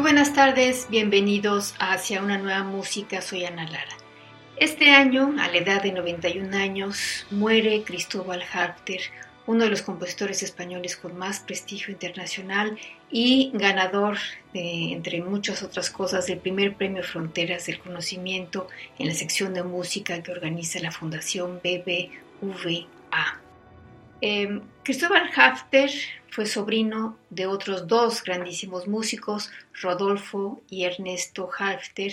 Buenas tardes, bienvenidos a Hacia una nueva música, soy Ana Lara. Este año, a la edad de 91 años, muere Cristóbal Harter, uno de los compositores españoles con más prestigio internacional y ganador, entre muchas otras cosas, del primer premio Fronteras del Conocimiento en la sección de música que organiza la Fundación BBVA. Em, Cristóbal Hafter fue sobrino de otros dos grandísimos músicos, Rodolfo y Ernesto Hafter,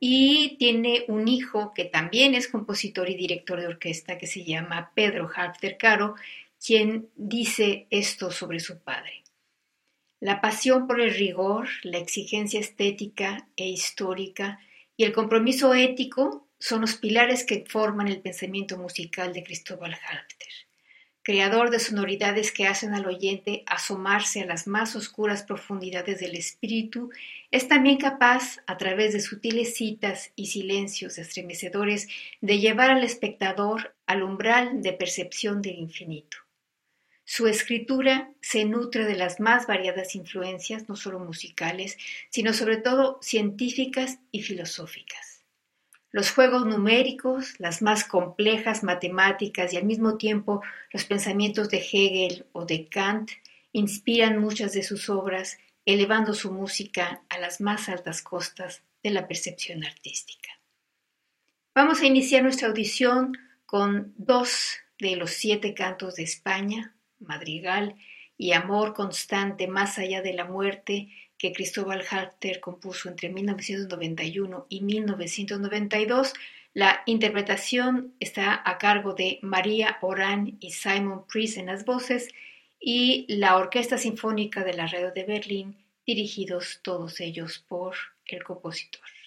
y tiene un hijo que también es compositor y director de orquesta que se llama Pedro Hafter Caro, quien dice esto sobre su padre. La pasión por el rigor, la exigencia estética e histórica y el compromiso ético son los pilares que forman el pensamiento musical de Cristóbal Hafter creador de sonoridades que hacen al oyente asomarse a las más oscuras profundidades del espíritu, es también capaz, a través de sutiles citas y silencios estremecedores, de llevar al espectador al umbral de percepción del infinito. Su escritura se nutre de las más variadas influencias, no solo musicales, sino sobre todo científicas y filosóficas. Los juegos numéricos, las más complejas matemáticas y al mismo tiempo los pensamientos de Hegel o de Kant inspiran muchas de sus obras, elevando su música a las más altas costas de la percepción artística. Vamos a iniciar nuestra audición con dos de los siete cantos de España, Madrigal y Amor constante más allá de la muerte, que Cristóbal Halter compuso entre 1991 y 1992. La interpretación está a cargo de María Orán y Simon Priest en las voces y la Orquesta Sinfónica de la Radio de Berlín, dirigidos todos ellos por el compositor.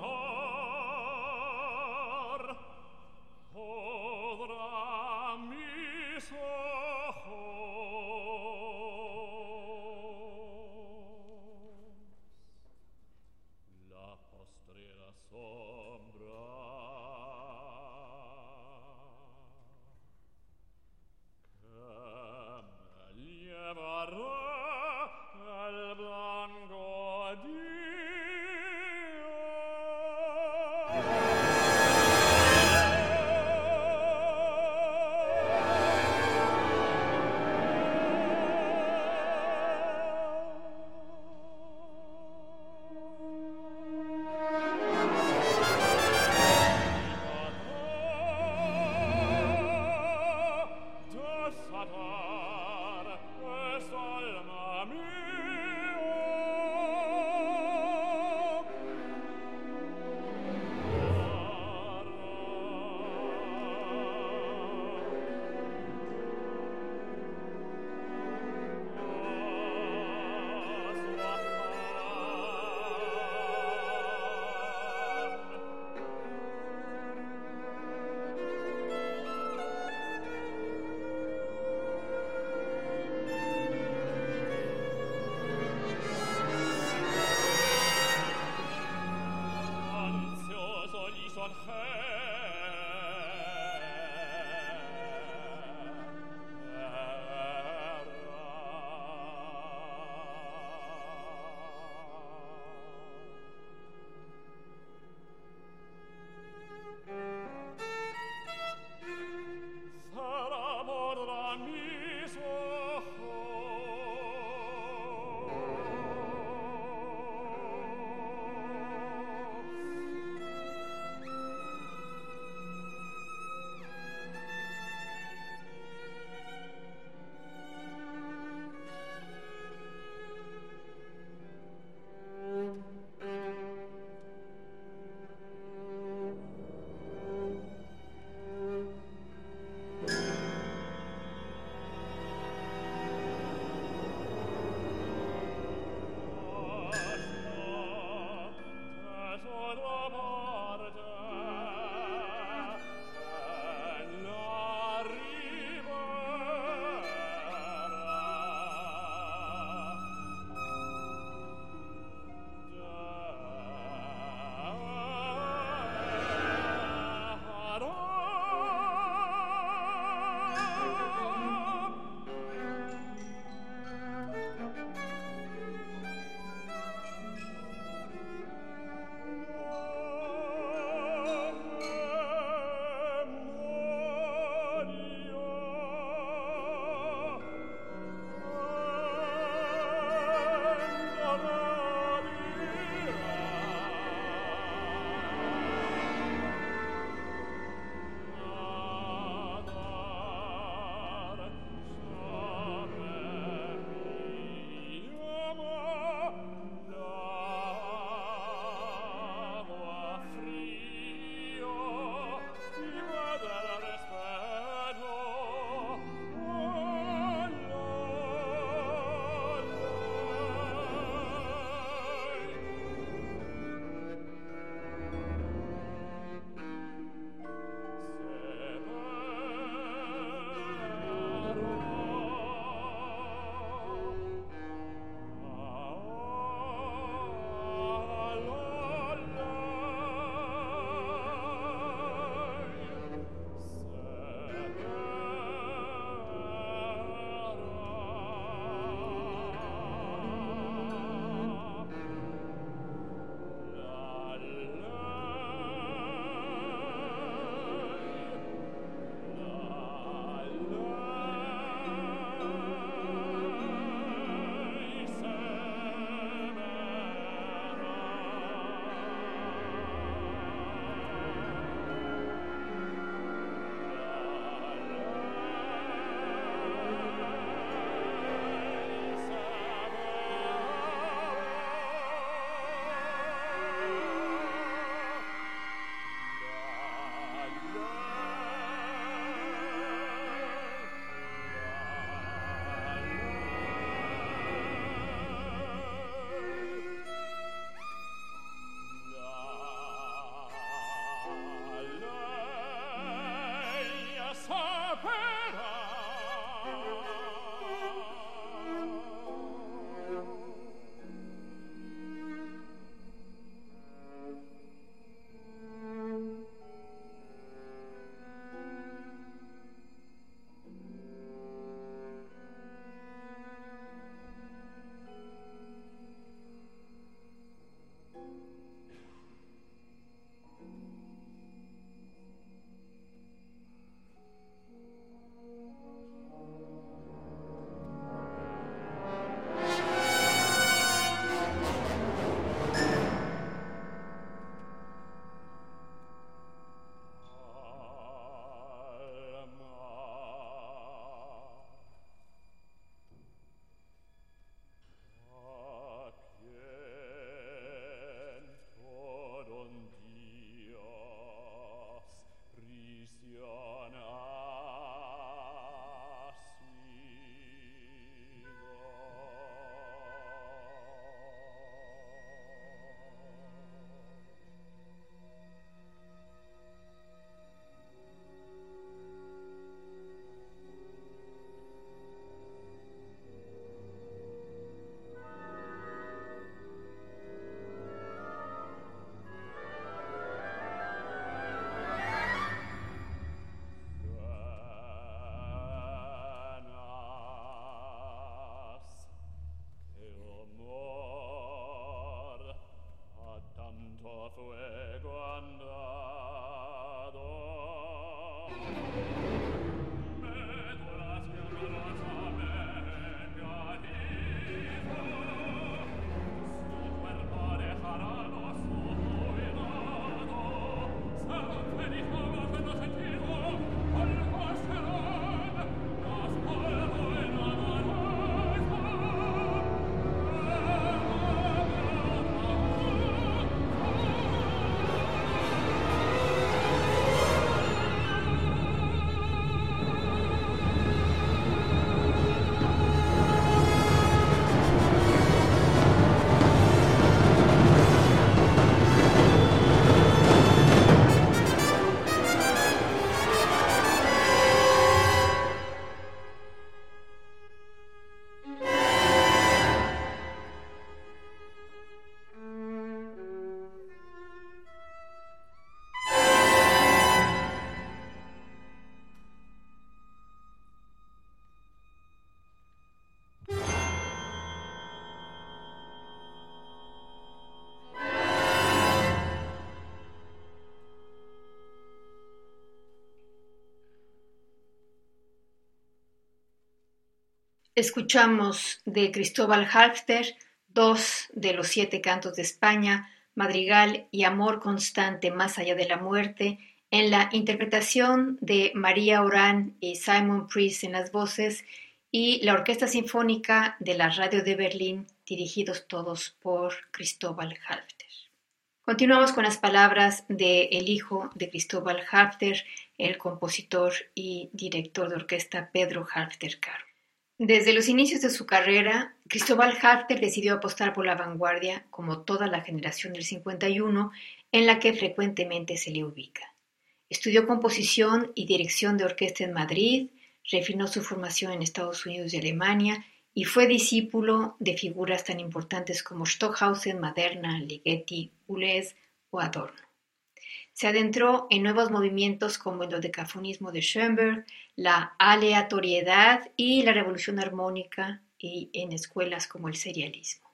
Oh. Escuchamos de Cristóbal Halfter dos de los siete cantos de España, Madrigal y Amor Constante más allá de la muerte, en la interpretación de María Orán y Simon Priest en las voces y la Orquesta Sinfónica de la Radio de Berlín, dirigidos todos por Cristóbal Halfter. Continuamos con las palabras de el hijo de Cristóbal Halfter, el compositor y director de orquesta Pedro Halfter Caro. Desde los inicios de su carrera, Cristóbal Halfter decidió apostar por la vanguardia, como toda la generación del 51, en la que frecuentemente se le ubica. Estudió composición y dirección de orquesta en Madrid, refinó su formación en Estados Unidos y Alemania y fue discípulo de figuras tan importantes como Stockhausen, Maderna, Ligeti, Boulez o Adorno. Se adentró en nuevos movimientos como el dodecafonismo de Schoenberg, la aleatoriedad y la revolución armónica y en escuelas como el serialismo.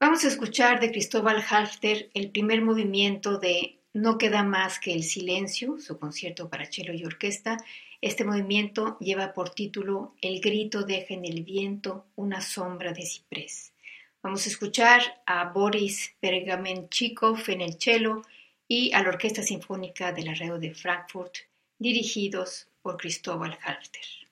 Vamos a escuchar de Cristóbal Halfter el primer movimiento de No queda más que el silencio, su concierto para cello y orquesta. Este movimiento lleva por título El grito deja en el viento una sombra de ciprés. Vamos a escuchar a Boris Pergamenchikov en el cello y a la Orquesta Sinfónica de la de Frankfurt, dirigidos por Cristóbal Halfter.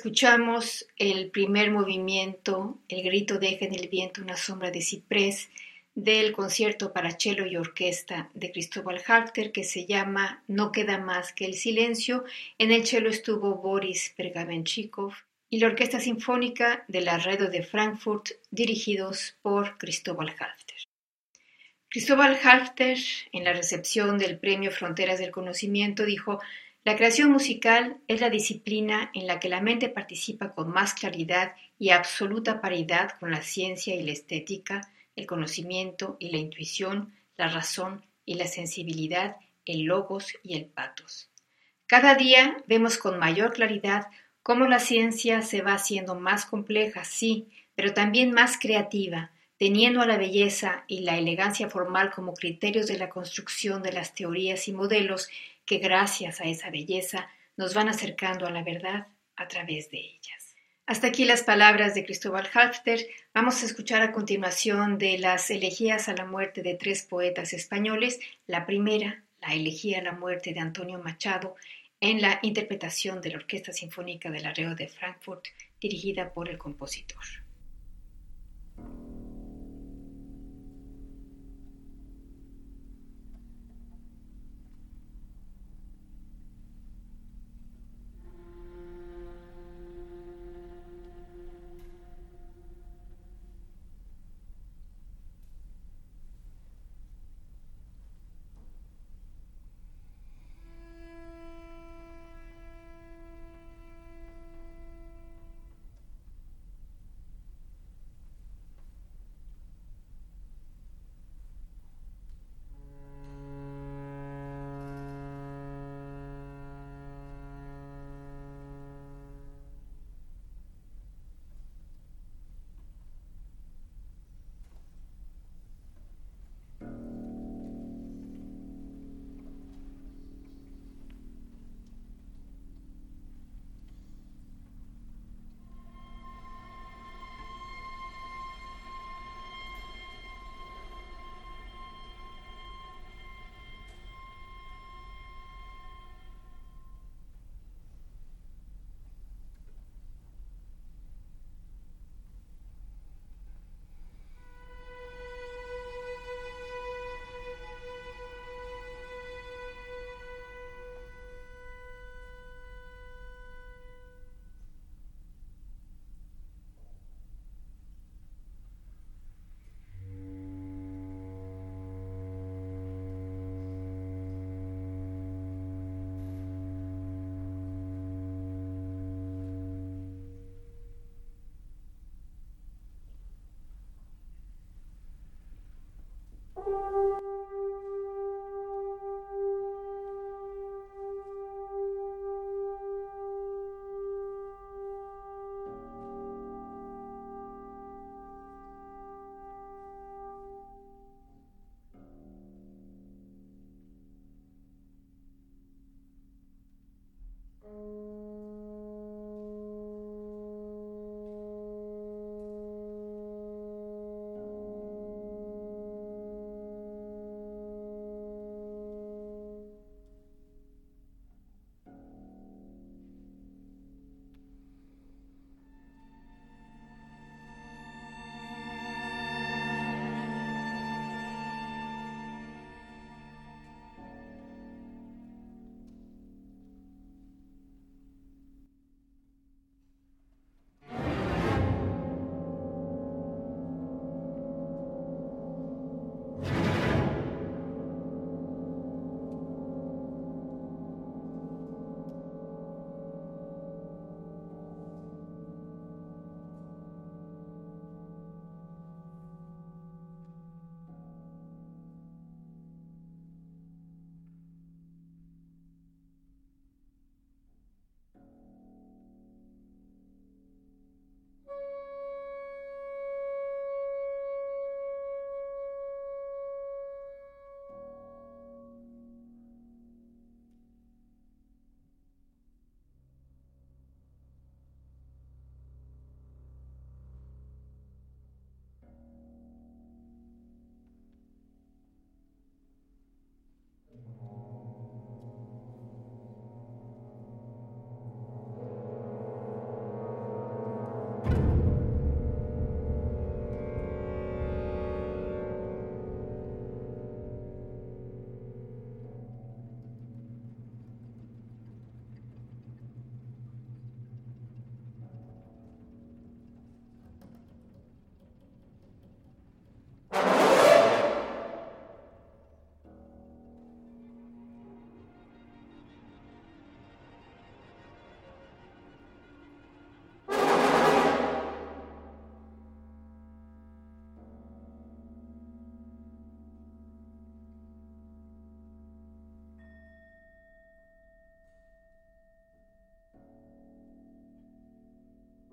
Escuchamos el primer movimiento, el grito deja en el viento una sombra de ciprés, del concierto para cello y orquesta de Cristóbal Halter que se llama No queda más que el silencio. En el cello estuvo Boris Pergamenchikov y la Orquesta Sinfónica del Arredo de Frankfurt dirigidos por Cristóbal Halter. Cristóbal Halter, en la recepción del Premio Fronteras del Conocimiento, dijo la creación musical es la disciplina en la que la mente participa con más claridad y absoluta paridad con la ciencia y la estética, el conocimiento y la intuición, la razón y la sensibilidad, el logos y el patos. Cada día vemos con mayor claridad cómo la ciencia se va haciendo más compleja, sí, pero también más creativa, teniendo a la belleza y la elegancia formal como criterios de la construcción de las teorías y modelos que gracias a esa belleza nos van acercando a la verdad a través de ellas. Hasta aquí las palabras de Cristóbal Halfter. Vamos a escuchar a continuación de las elegías a la muerte de tres poetas españoles. La primera, la elegía a la muerte de Antonio Machado, en la interpretación de la Orquesta Sinfónica del Arreo de Frankfurt, dirigida por el compositor.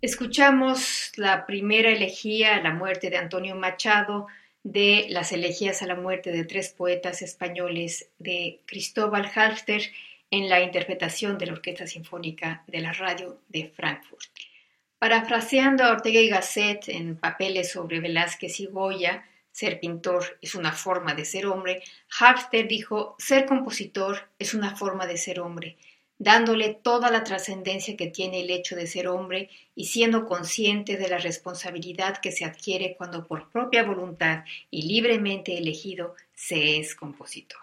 Escuchamos la primera elegía a la muerte de Antonio Machado de las elegías a la muerte de tres poetas españoles de Cristóbal Halfter en la interpretación de la Orquesta Sinfónica de la Radio de Frankfurt. Parafraseando a Ortega y Gasset en papeles sobre Velázquez y Goya, ser pintor es una forma de ser hombre, Halfter dijo, ser compositor es una forma de ser hombre dándole toda la trascendencia que tiene el hecho de ser hombre y siendo consciente de la responsabilidad que se adquiere cuando por propia voluntad y libremente elegido se es compositor.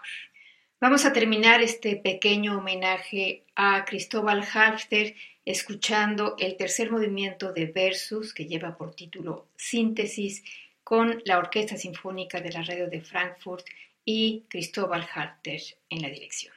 Vamos a terminar este pequeño homenaje a Cristóbal Halfter escuchando el tercer movimiento de Versus que lleva por título Síntesis con la Orquesta Sinfónica de la Radio de Frankfurt y Cristóbal Halfter en la dirección.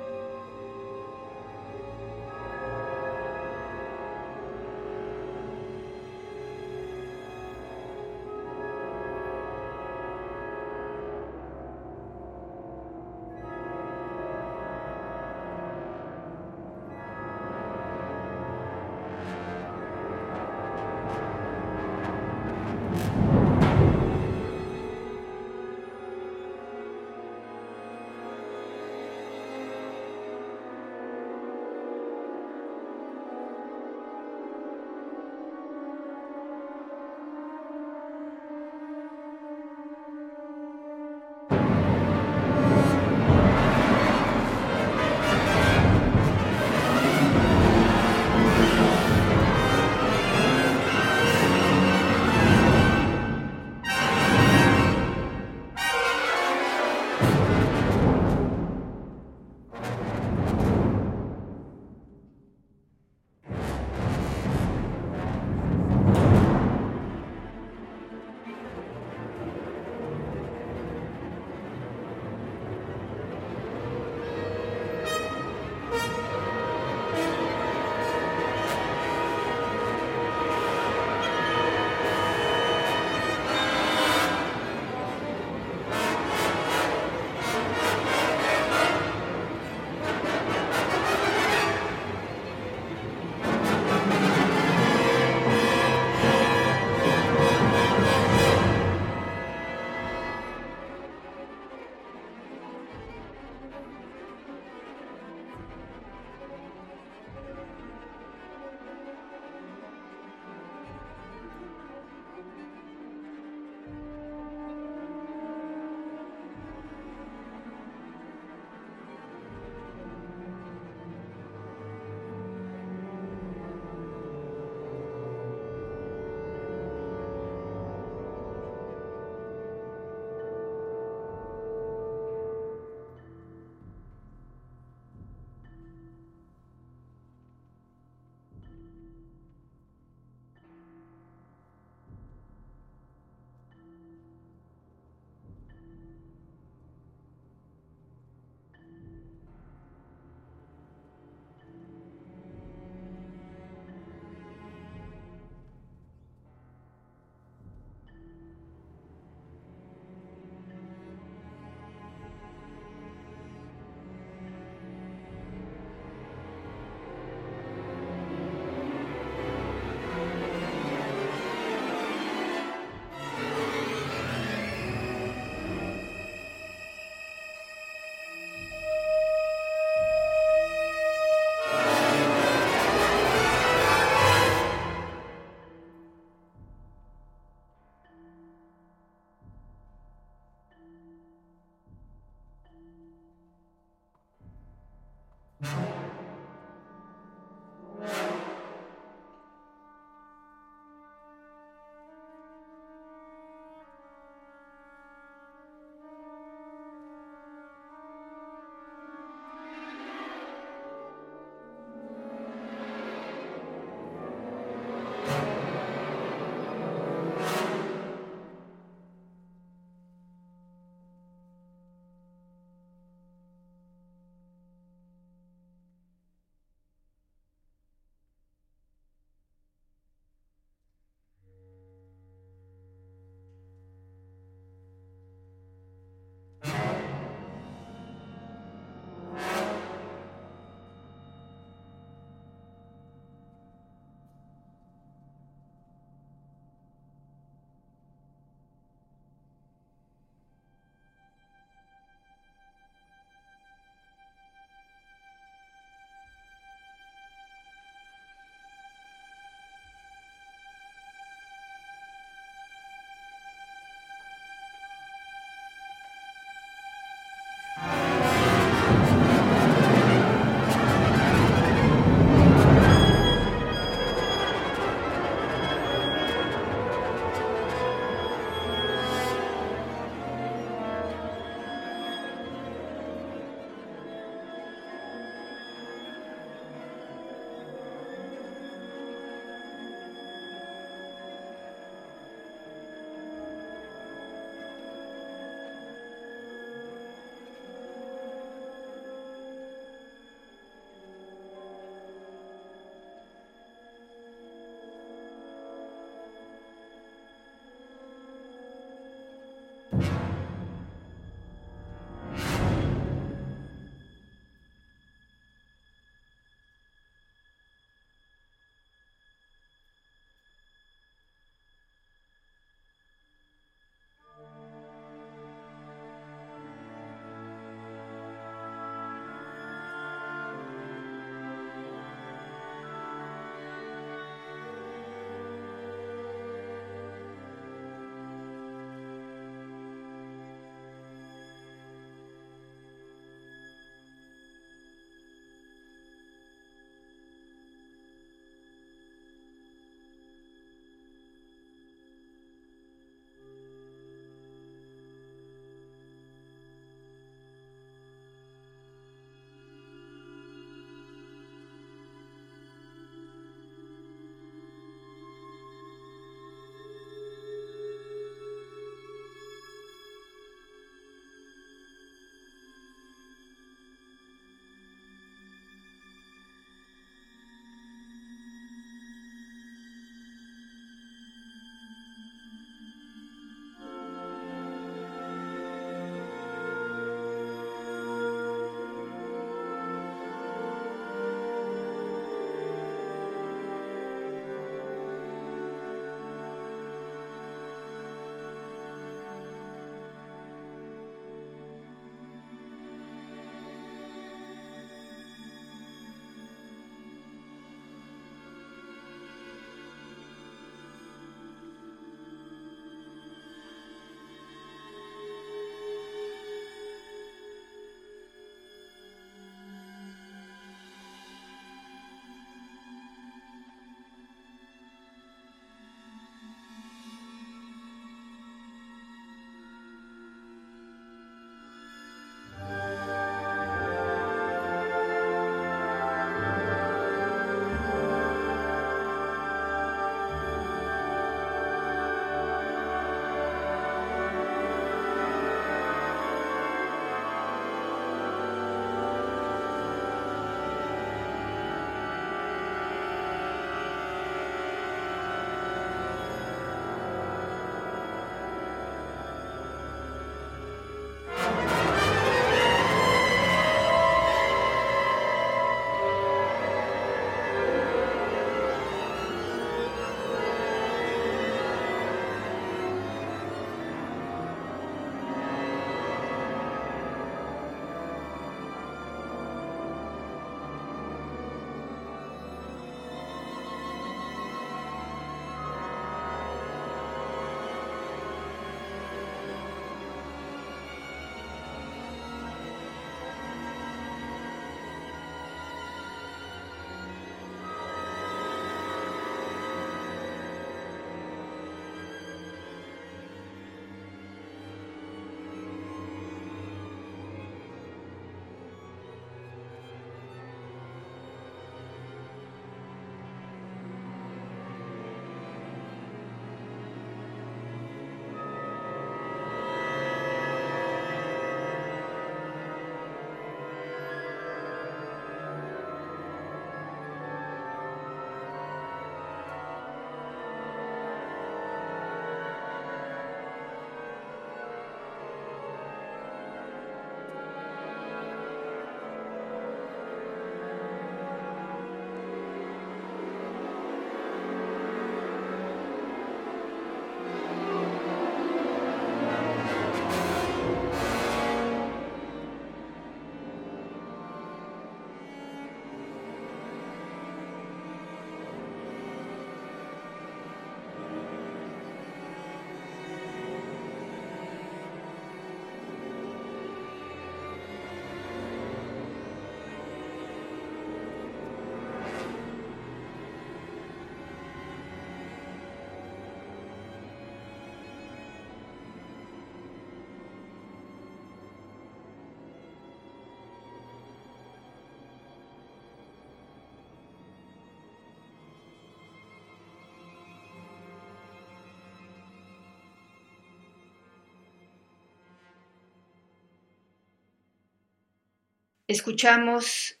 Escuchamos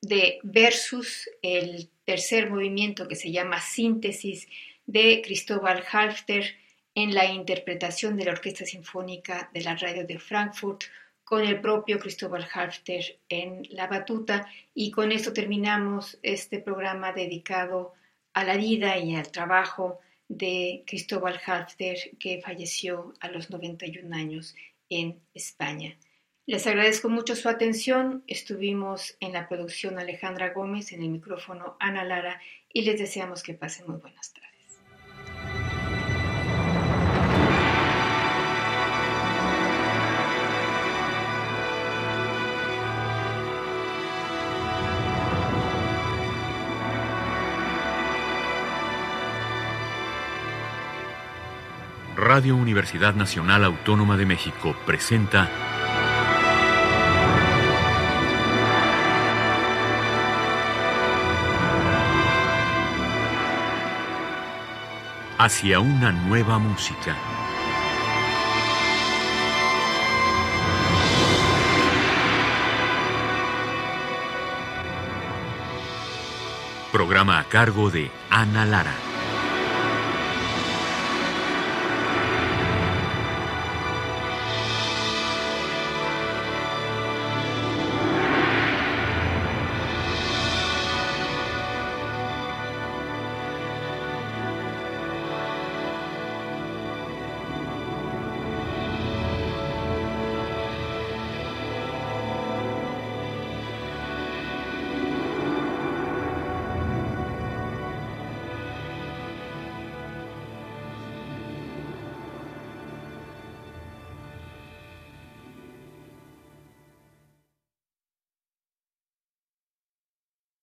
de Versus, el tercer movimiento que se llama Síntesis de Cristóbal Halfter en la interpretación de la Orquesta Sinfónica de la Radio de Frankfurt con el propio Cristóbal Halfter en la batuta y con esto terminamos este programa dedicado a la vida y al trabajo de Cristóbal Halfter que falleció a los 91 años en España. Les agradezco mucho su atención. Estuvimos en la producción Alejandra Gómez, en el micrófono Ana Lara y les deseamos que pasen muy buenas tardes. Radio Universidad Nacional Autónoma de México presenta hacia una nueva música. Programa a cargo de Ana Lara.